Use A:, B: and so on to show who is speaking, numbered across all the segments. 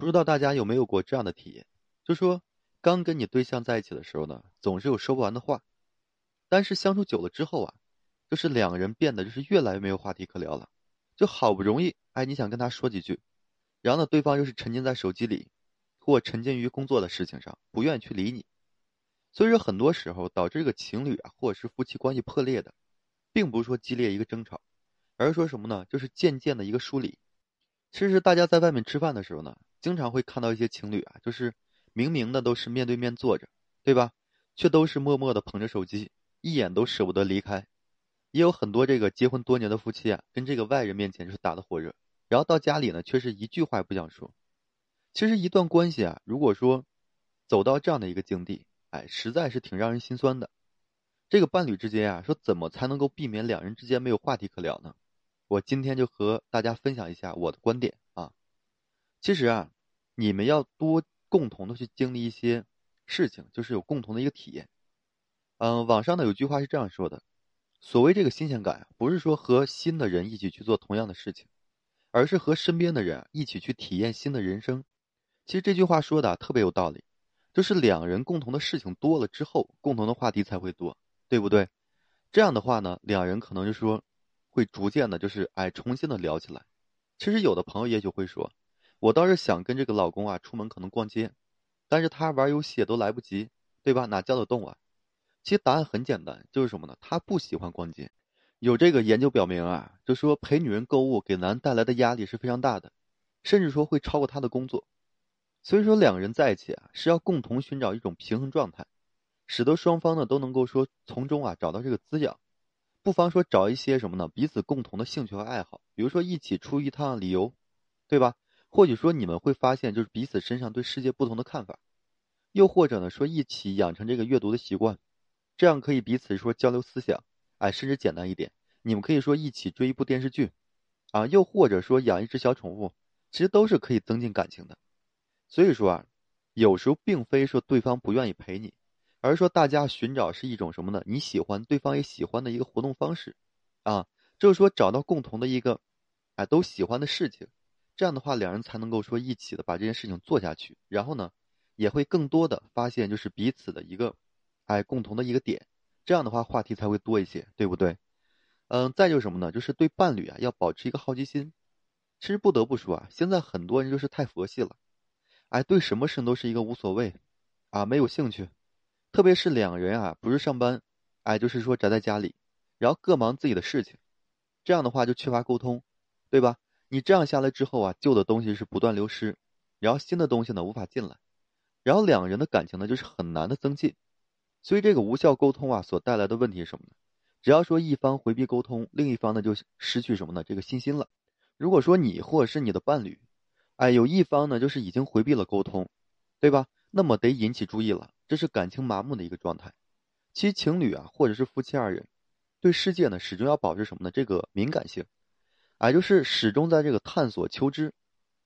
A: 不知道大家有没有过这样的体验？就说刚跟你对象在一起的时候呢，总是有说不完的话，但是相处久了之后啊，就是两个人变得就是越来越没有话题可聊了。就好不容易，哎，你想跟他说几句，然后呢，对方又是沉浸在手机里，或沉浸于工作的事情上，不愿意去理你。所以说，很多时候导致这个情侣啊，或者是夫妻关系破裂的，并不是说激烈一个争吵，而是说什么呢？就是渐渐的一个疏离。其实大家在外面吃饭的时候呢。经常会看到一些情侣啊，就是明明的都是面对面坐着，对吧？却都是默默的捧着手机，一眼都舍不得离开。也有很多这个结婚多年的夫妻啊，跟这个外人面前是打得火热，然后到家里呢，却是一句话也不想说。其实一段关系啊，如果说走到这样的一个境地，哎，实在是挺让人心酸的。这个伴侣之间啊，说怎么才能够避免两人之间没有话题可聊呢？我今天就和大家分享一下我的观点啊。其实啊，你们要多共同的去经历一些事情，就是有共同的一个体验。嗯，网上呢有句话是这样说的：所谓这个新鲜感，不是说和新的人一起去做同样的事情，而是和身边的人一起去体验新的人生。其实这句话说的特别有道理，就是两人共同的事情多了之后，共同的话题才会多，对不对？这样的话呢，两人可能就说会逐渐的，就是哎重新的聊起来。其实有的朋友也许会说。我倒是想跟这个老公啊出门可能逛街，但是他玩游戏也都来不及，对吧？哪叫得动啊？其实答案很简单，就是什么呢？他不喜欢逛街。有这个研究表明啊，就说陪女人购物给男人带来的压力是非常大的，甚至说会超过他的工作。所以说两个人在一起啊，是要共同寻找一种平衡状态，使得双方呢都能够说从中啊找到这个滋养。不妨说找一些什么呢？彼此共同的兴趣和爱好，比如说一起出一趟旅游，对吧？或许说你们会发现，就是彼此身上对世界不同的看法，又或者呢说一起养成这个阅读的习惯，这样可以彼此说交流思想，哎，甚至简单一点，你们可以说一起追一部电视剧，啊，又或者说养一只小宠物，其实都是可以增进感情的。所以说啊，有时候并非说对方不愿意陪你，而是说大家寻找是一种什么呢？你喜欢，对方也喜欢的一个活动方式，啊，就是说找到共同的一个，哎，都喜欢的事情。这样的话，两人才能够说一起的把这件事情做下去，然后呢，也会更多的发现就是彼此的一个，哎，共同的一个点。这样的话，话题才会多一些，对不对？嗯，再就是什么呢？就是对伴侣啊，要保持一个好奇心。其实不得不说啊，现在很多人就是太佛系了，哎，对什么事都是一个无所谓，啊，没有兴趣。特别是两人啊，不是上班，哎，就是说宅在家里，然后各忙自己的事情，这样的话就缺乏沟通，对吧？你这样下来之后啊，旧的东西是不断流失，然后新的东西呢无法进来，然后两人的感情呢就是很难的增进，所以这个无效沟通啊所带来的问题是什么呢？只要说一方回避沟通，另一方呢就失去什么呢？这个信心了。如果说你或者是你的伴侣，哎，有一方呢就是已经回避了沟通，对吧？那么得引起注意了，这是感情麻木的一个状态。其实情侣啊，或者是夫妻二人，对世界呢始终要保持什么呢？这个敏感性。也就是始终在这个探索求知，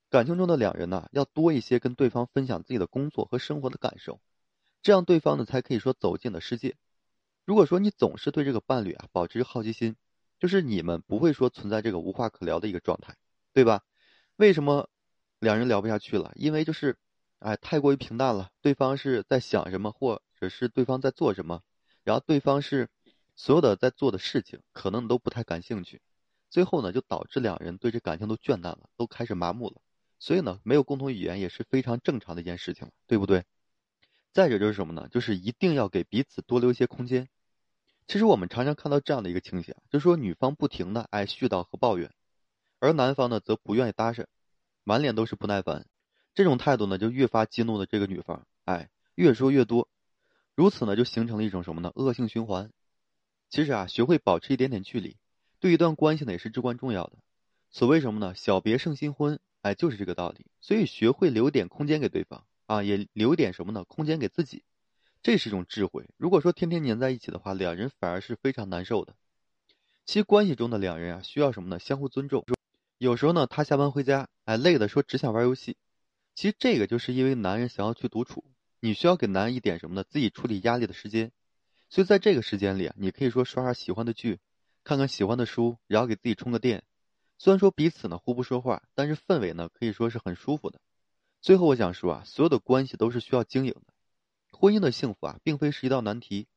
A: 感情中的两人呢，要多一些跟对方分享自己的工作和生活的感受，这样对方呢才可以说走进了世界。如果说你总是对这个伴侣啊保持好奇心，就是你们不会说存在这个无话可聊的一个状态，对吧？为什么两人聊不下去了？因为就是，哎，太过于平淡了。对方是在想什么，或者是对方在做什么，然后对方是所有的在做的事情，可能你都不太感兴趣。最后呢，就导致两人对这感情都倦怠了，都开始麻木了。所以呢，没有共同语言也是非常正常的一件事情了，对不对？再者就是什么呢？就是一定要给彼此多留一些空间。其实我们常常看到这样的一个情形，就是说女方不停的爱絮叨和抱怨，而男方呢则不愿意搭讪，满脸都是不耐烦。这种态度呢，就越发激怒了这个女方，哎，越说越多，如此呢，就形成了一种什么呢？恶性循环。其实啊，学会保持一点点距离。对一段关系呢也是至关重要的。所谓什么呢？小别胜新婚，哎，就是这个道理。所以学会留点空间给对方啊，也留点什么呢？空间给自己，这是一种智慧。如果说天天黏在一起的话，两人反而是非常难受的。其实关系中的两人啊，需要什么呢？相互尊重。有时候呢，他下班回家，哎，累的说只想玩游戏。其实这个就是因为男人想要去独处，你需要给男人一点什么呢？自己处理压力的时间。所以在这个时间里啊，你可以说刷刷喜欢的剧。看看喜欢的书，然后给自己充个电。虽然说彼此呢互不说话，但是氛围呢可以说是很舒服的。最后我想说啊，所有的关系都是需要经营的，婚姻的幸福啊，并非是一道难题，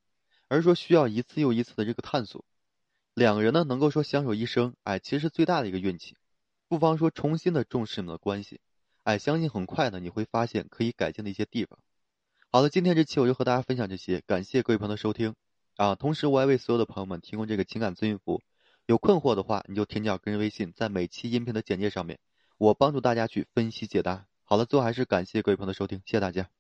A: 而是说需要一次又一次的这个探索。两个人呢，能够说相守一生，哎，其实最大的一个运气。不妨说重新的重视你们的关系，哎，相信很快呢，你会发现可以改进的一些地方。好了，今天这期我就和大家分享这些，感谢各位朋友的收听啊！同时我还为所有的朋友们提供这个情感咨询服务，有困惑的话你就添加个人微信，在每期音频的简介上面，我帮助大家去分析解答。好了，最后还是感谢各位朋友的收听，谢谢大家。